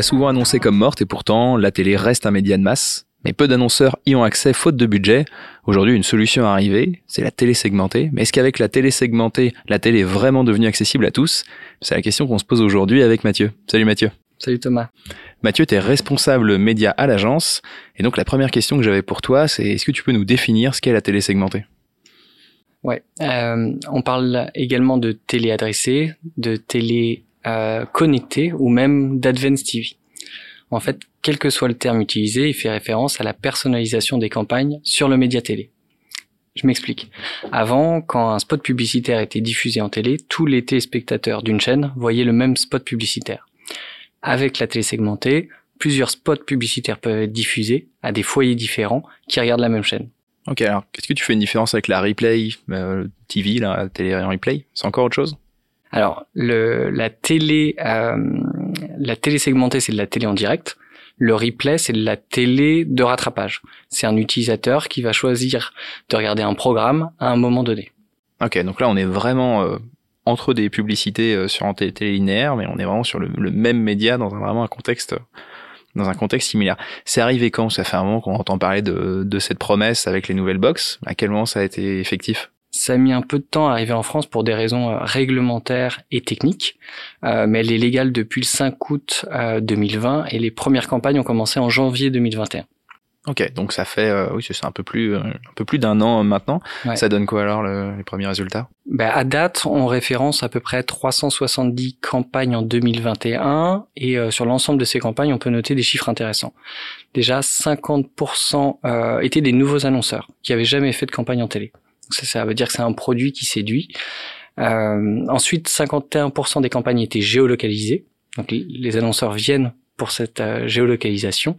l'a souvent annoncée comme morte et pourtant la télé reste un média de masse. Mais peu d'annonceurs y ont accès faute de budget. Aujourd'hui, une solution est arrivée, c'est la télé segmentée. Mais est-ce qu'avec la télé segmentée, la télé est vraiment devenue accessible à tous? C'est la question qu'on se pose aujourd'hui avec Mathieu. Salut Mathieu. Salut Thomas. Mathieu, tu es responsable média à l'agence. Et donc la première question que j'avais pour toi, c'est est-ce que tu peux nous définir ce qu'est la télé segmentée? Ouais, euh, on parle également de télé adressée, de télé euh, connectée ou même d'advanced TV. En fait, quel que soit le terme utilisé, il fait référence à la personnalisation des campagnes sur le média télé. Je m'explique. Avant, quand un spot publicitaire était diffusé en télé, tous les téléspectateurs d'une chaîne voyaient le même spot publicitaire. Avec la télé segmentée, plusieurs spots publicitaires peuvent être diffusés à des foyers différents qui regardent la même chaîne. Ok, alors qu'est-ce que tu fais une différence avec la replay euh, TV, la télé replay? C'est encore autre chose? Alors, le, la télé, euh, la télé segmentée, c'est de la télé en direct. Le replay, c'est de la télé de rattrapage. C'est un utilisateur qui va choisir de regarder un programme à un moment donné. Ok, donc là, on est vraiment euh, entre des publicités euh, sur un télé, linéaire, mais on est vraiment sur le, même média dans un, vraiment un contexte dans un contexte similaire. C'est arrivé quand? Ça fait un moment qu'on entend parler de, de cette promesse avec les nouvelles box. À quel moment ça a été effectif? Ça a mis un peu de temps à arriver en France pour des raisons euh, réglementaires et techniques, euh, mais elle est légale depuis le 5 août euh, 2020 et les premières campagnes ont commencé en janvier 2021. Ok, donc ça fait euh, oui c'est un peu plus euh, un peu plus d'un an maintenant. Ouais. Ça donne quoi alors le, les premiers résultats? Ben, à date, on référence à peu près 370 campagnes en 2021 et euh, sur l'ensemble de ces campagnes, on peut noter des chiffres intéressants. Déjà, 50% euh, étaient des nouveaux annonceurs qui avaient jamais fait de campagne en télé. Donc ça, ça veut dire que c'est un produit qui séduit. Euh, ensuite, 51% des campagnes étaient géolocalisées. Donc les annonceurs viennent pour cette euh, géolocalisation.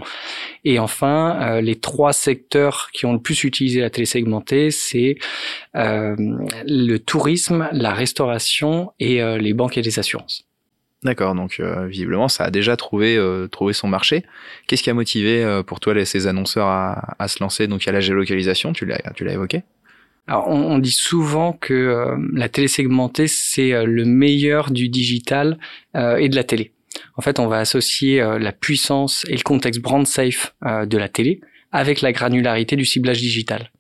Et enfin, euh, les trois secteurs qui ont le plus utilisé la télé segmentée, c'est euh, le tourisme, la restauration et euh, les banques et les assurances. D'accord, donc euh, visiblement ça a déjà trouvé trouvé son marché. Qu'est-ce qui a motivé pour toi les, ces annonceurs à, à se lancer? Donc il y a la géolocalisation, tu l'as tu l'as évoqué. On, dit souvent que euh, la télé segmentée, c'est euh, le meilleur du digital euh, et de la télé. En fait, on va associer la puissance et le contexte brand safe de la télé avec la granularité du ciblage digital.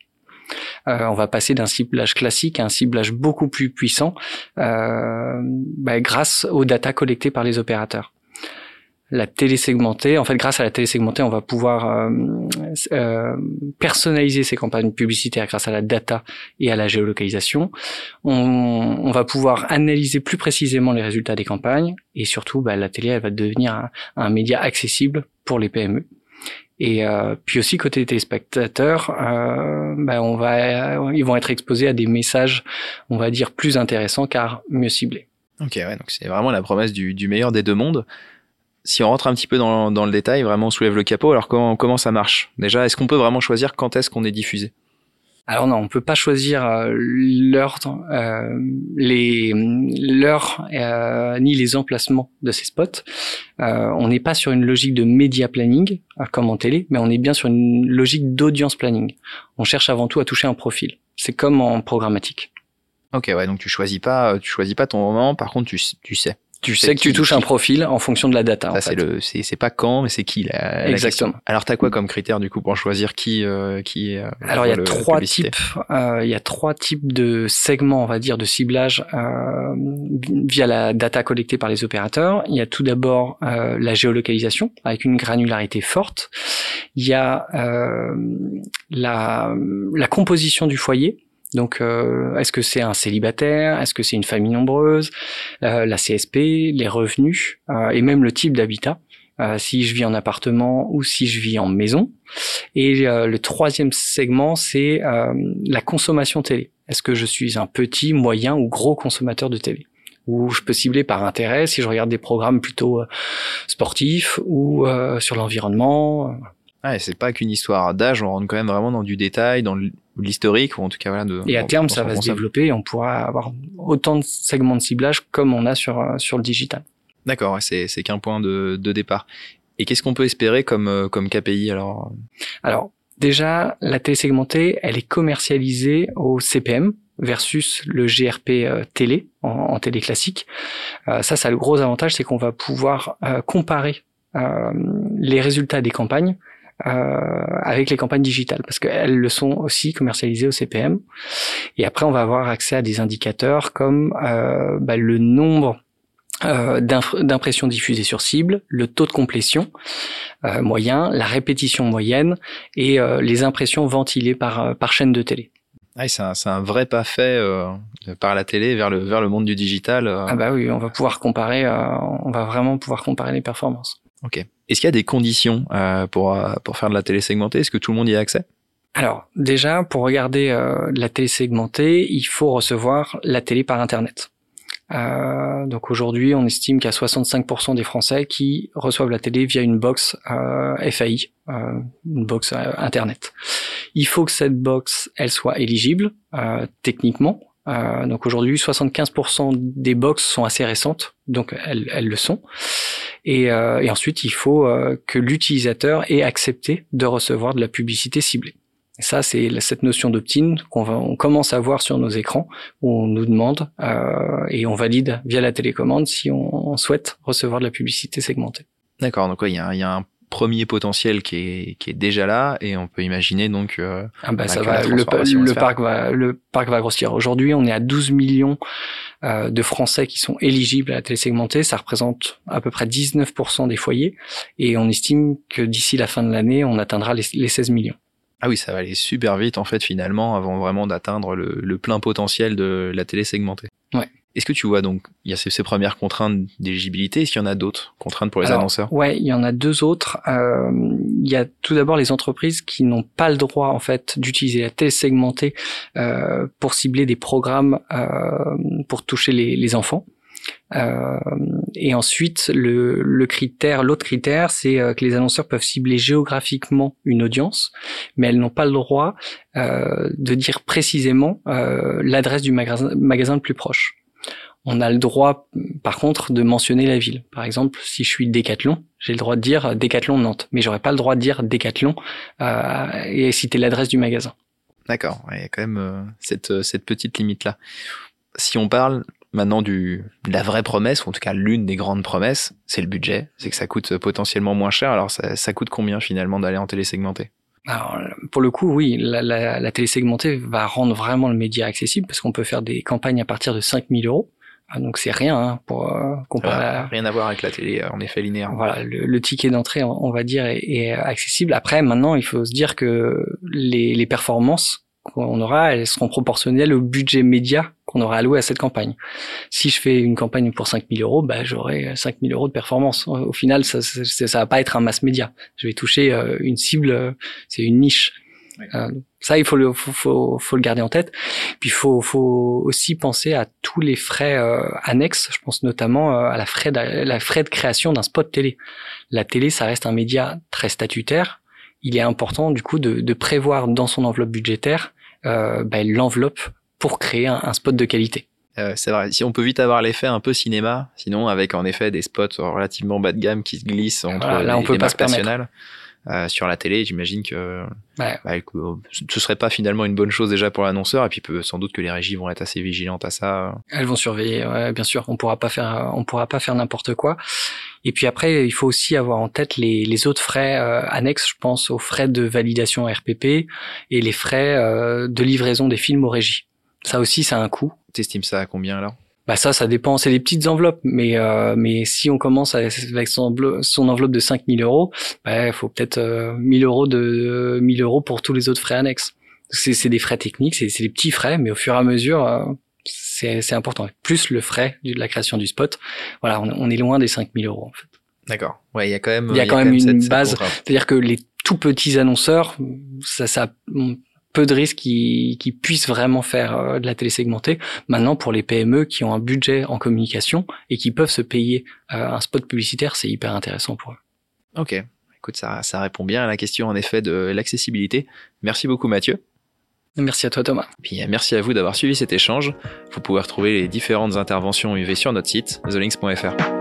On va passer d'un ciblage classique à un ciblage beaucoup plus puissant bah, grâce aux data collectées par les opérateurs la télé segmentée. En fait, grâce à la télé segmentée, on va pouvoir euh, euh, personnaliser ces campagnes publicitaires grâce à la data et à la géolocalisation. On, on, va pouvoir analyser plus précisément les résultats des campagnes et surtout, bah, la télé, elle va devenir un, un, média accessible pour les PME. Et euh, puis aussi côté téléspectateurs, euh, bah, on va, ils vont être exposés à des messages, on va dire plus intéressants car mieux ciblés. Ok, ouais, donc c'est vraiment la promesse du, du meilleur des deux mondes si on rentre un petit peu dans, dans, le détail, vraiment on soulève le capot, alors comment, comment ça marche? Déjà, est-ce qu'on peut vraiment choisir quand est-ce qu'on est diffusé? Alors non, on peut pas choisir euh, l'heure, euh, les l'heure euh, ni les emplacements de ces spots. Euh, on n'est pas sur une logique de média planning euh, comme en télé, mais on est bien sur une logique d'audience planning. On cherche avant tout à toucher un profil. C'est comme en programmatique. Ok, ouais, donc tu choisis pas, tu choisis pas ton moment. Par contre, tu, tu sais tu sais que qui, tu touches qui... un profil en fonction de la data. Ça, c'est le, c'est, c'est pas quand, mais c'est qui la, Exactement. La Alors, t'as quoi comme critère du coup pour choisir qui, euh, qui euh, Alors, il y a trois types. Euh, il y a trois types de segments, on va dire, de ciblage euh, via la data collectée par les opérateurs. Il y a tout d'abord euh, la géolocalisation avec une granularité forte. Il y a euh, la, la composition du foyer donc, euh, est-ce que c'est un célibataire? Est-ce que c'est une famille nombreuse? Euh, La CSP, les revenus euh, et même le type d'habitat. Euh, si je vis en appartement ou si je vis en maison. Et euh, le troisième segment, c'est euh, la consommation télé. Est-ce que je suis un petit, moyen ou gros consommateur de télé? Ou je peux cibler par intérêt si je regarde des programmes plutôt sportifs ou sur l'environnement. Ah, c'est pas qu'une histoire d'âge, on rentre quand même vraiment dans du détail, dans l'historique, ou en tout cas voilà. De, et à terme, ça va se développer et on pourra avoir autant de segments de ciblage comme on a sur, sur le digital. D'accord, c'est, c'est qu'un point de, de départ. Et qu'est-ce qu'on peut espérer comme, comme KPI alors? Alors, déjà, la télé segmentée, elle est commercialisée au CPM versus le GRP euh, télé en, en, télé classique. Euh, ça, ça a le gros avantage, c'est qu'on va pouvoir euh, comparer les résultats des campagnes avec les campagnes digitales parce qu'elles le sont aussi commercialisées au CPM. Et après, on va avoir accès à des indicateurs comme bah, le nombre euh, d'impressions diffusées sur cible, le taux de complétion euh, moyen, la répétition moyenne et euh, les impressions ventilées par, par chaîne de télé. Ah, c'est un, un, vrai pas fait par la télé vers le, vers le monde du digital. Ah bah oui, on va pouvoir comparer, on va vraiment pouvoir comparer les performances. Ok. Est-ce qu'il y a des conditions pour, pour faire de la télé segmentée? Est-ce que tout le monde y a accès? Alors déjà, pour regarder la télé segmentée, il faut recevoir la télé par Internet. Euh, donc aujourd'hui, on estime qu'il y a 65% des Français qui reçoivent la télé via une box euh, FAI, euh, une box euh, Internet. Il faut que cette box, elle soit éligible euh, techniquement. donc aujourd'hui, 75% des box sont assez récentes, donc elles, elles le sont. Et, et ensuite, il faut que l'utilisateur ait accepté de recevoir de la publicité ciblée. Ça, c'est cette notion d'opt-in qu'on on commence à voir sur nos écrans, où on nous demande euh, et on valide via la télécommande si on, souhaite recevoir de la publicité segmentée. D'accord, donc il y, a, y a un premier potentiel qui est, qui est déjà là et on peut imaginer donc euh, ah bah, ça va, le, parc va le parc va grossir. Aujourd'hui, on est à 12 millions euh, de Français qui sont éligibles à la télé segmentée, ça représente à peu près 19% des foyers et on estime que d'ici la fin de l'année, on atteindra les, les 16 millions. Ah oui, ça va aller super vite en fait finalement avant vraiment d'atteindre le, plein potentiel de la télé segmentée. Ouais. Est-ce que tu vois donc il y a ces, premières contraintes d'éligibilité? Est-ce qu'il y en a d'autres contraintes pour les annonceurs? Ouais, il y en a deux autres. Euh, il y a tout d'abord les entreprises qui n'ont pas le droit en fait d'utiliser la télé segmentée euh, pour cibler des programmes euh, pour toucher les, les enfants. Euh, et ensuite, le, le critère, l'autre critère, c'est euh, que les annonceurs peuvent cibler géographiquement une audience, mais elles n'ont pas le droit euh, de dire précisément euh, l'adresse du magasin, magasin le plus proche. On a le droit, par contre, de mentionner la ville. Par exemple, si je suis Décathlon, j'ai le droit de dire Décathlon Nantes, mais j'aurais pas le droit de dire Décathlon euh, et citer l'adresse du magasin. D'accord, il y a quand même cette, cette petite limite là. Si on parle maintenant du de la vraie promesse, ou en tout cas l'une des grandes promesses, c'est le budget. C'est que ça coûte potentiellement moins cher. Alors ça, ça coûte combien finalement d'aller en télésegmenté alors, pour le coup, oui, la, la, la télésegmentée va rendre vraiment le média accessible parce qu'on peut faire des campagnes à partir de 5000 euros. Ah, donc c'est rien hein, pour euh, comparer. Rien à voir avec la télé en effet linéaire. Voilà, le, ticket d'entrée, on, va dire, est, est, accessible. Après, maintenant, il faut se dire que les, les performances qu'on aura, elles seront proportionnelles au budget média qu'on aura alloué à cette campagne. Si je fais une campagne pour 5000 euros, bah, j'aurai 5000 euros de performance. Au final, ça, ça, ça, va pas être un mass média. Je vais toucher euh, une cible, euh, c'est une niche. Euh, ça, il faut le, faut, faut, faut, le garder en tête. Puis il faut, faut aussi penser à tous les frais annexes. Je pense notamment à la frais de, la frais de création d'un spot télé. La télé, ça reste un média très statutaire il est important du coup de, de prévoir dans son enveloppe budgétaire euh, bah, l'enveloppe pour créer un, spot de qualité. Euh, c'est vrai, si on peut vite avoir l'effet un peu cinéma, sinon avec en effet des spots relativement bas de gamme qui se glissent entre là, on peut pas nationales. Euh, sur la télé, j'imagine que ouais. bah, ce serait pas finalement une bonne chose déjà pour l'annonceur, et puis peut, sans doute que les régies vont être assez vigilantes à ça. Elles vont surveiller, ouais, bien sûr. On pourra pas faire, on pourra pas faire n'importe quoi. Et puis après, il faut aussi avoir en tête les, les autres frais euh, annexes. Je pense aux frais de validation RPP et les frais euh, de livraison des films aux régies. Ça aussi, ça a un coût. T'estimes ça à combien alors bah ça, ça dépend. C'est des petites enveloppes, mais euh, mais si on commence avec son, enveloppe, son enveloppe de 5000 euros, bah, il faut peut-être euh, 1000 euros de 1000 euros pour tous les autres frais annexes. C'est des frais techniques, c'est des petits frais, mais au fur et à mesure, euh, c'est important. Plus le frais de la création du spot, voilà, on, est loin des 5000 euros en fait. D'accord. Ouais, il y a quand même. Il y a, quand, même, une base. C'est-à-dire que les tout petits annonceurs, ça, ça peu de risques qui, qui puissent vraiment faire euh, de la télé segmentée. Maintenant, pour les PME qui ont un budget en communication et qui peuvent se payer euh, un spot publicitaire, c'est hyper intéressant pour eux. Ok, écoute, ça, ça répond bien à la question en effet de l'accessibilité. Merci beaucoup Mathieu. Merci à toi Thomas. Puis merci à vous d'avoir suivi cet échange. Vous pouvez retrouver les différentes interventions UV sur notre site, thelinks.fr.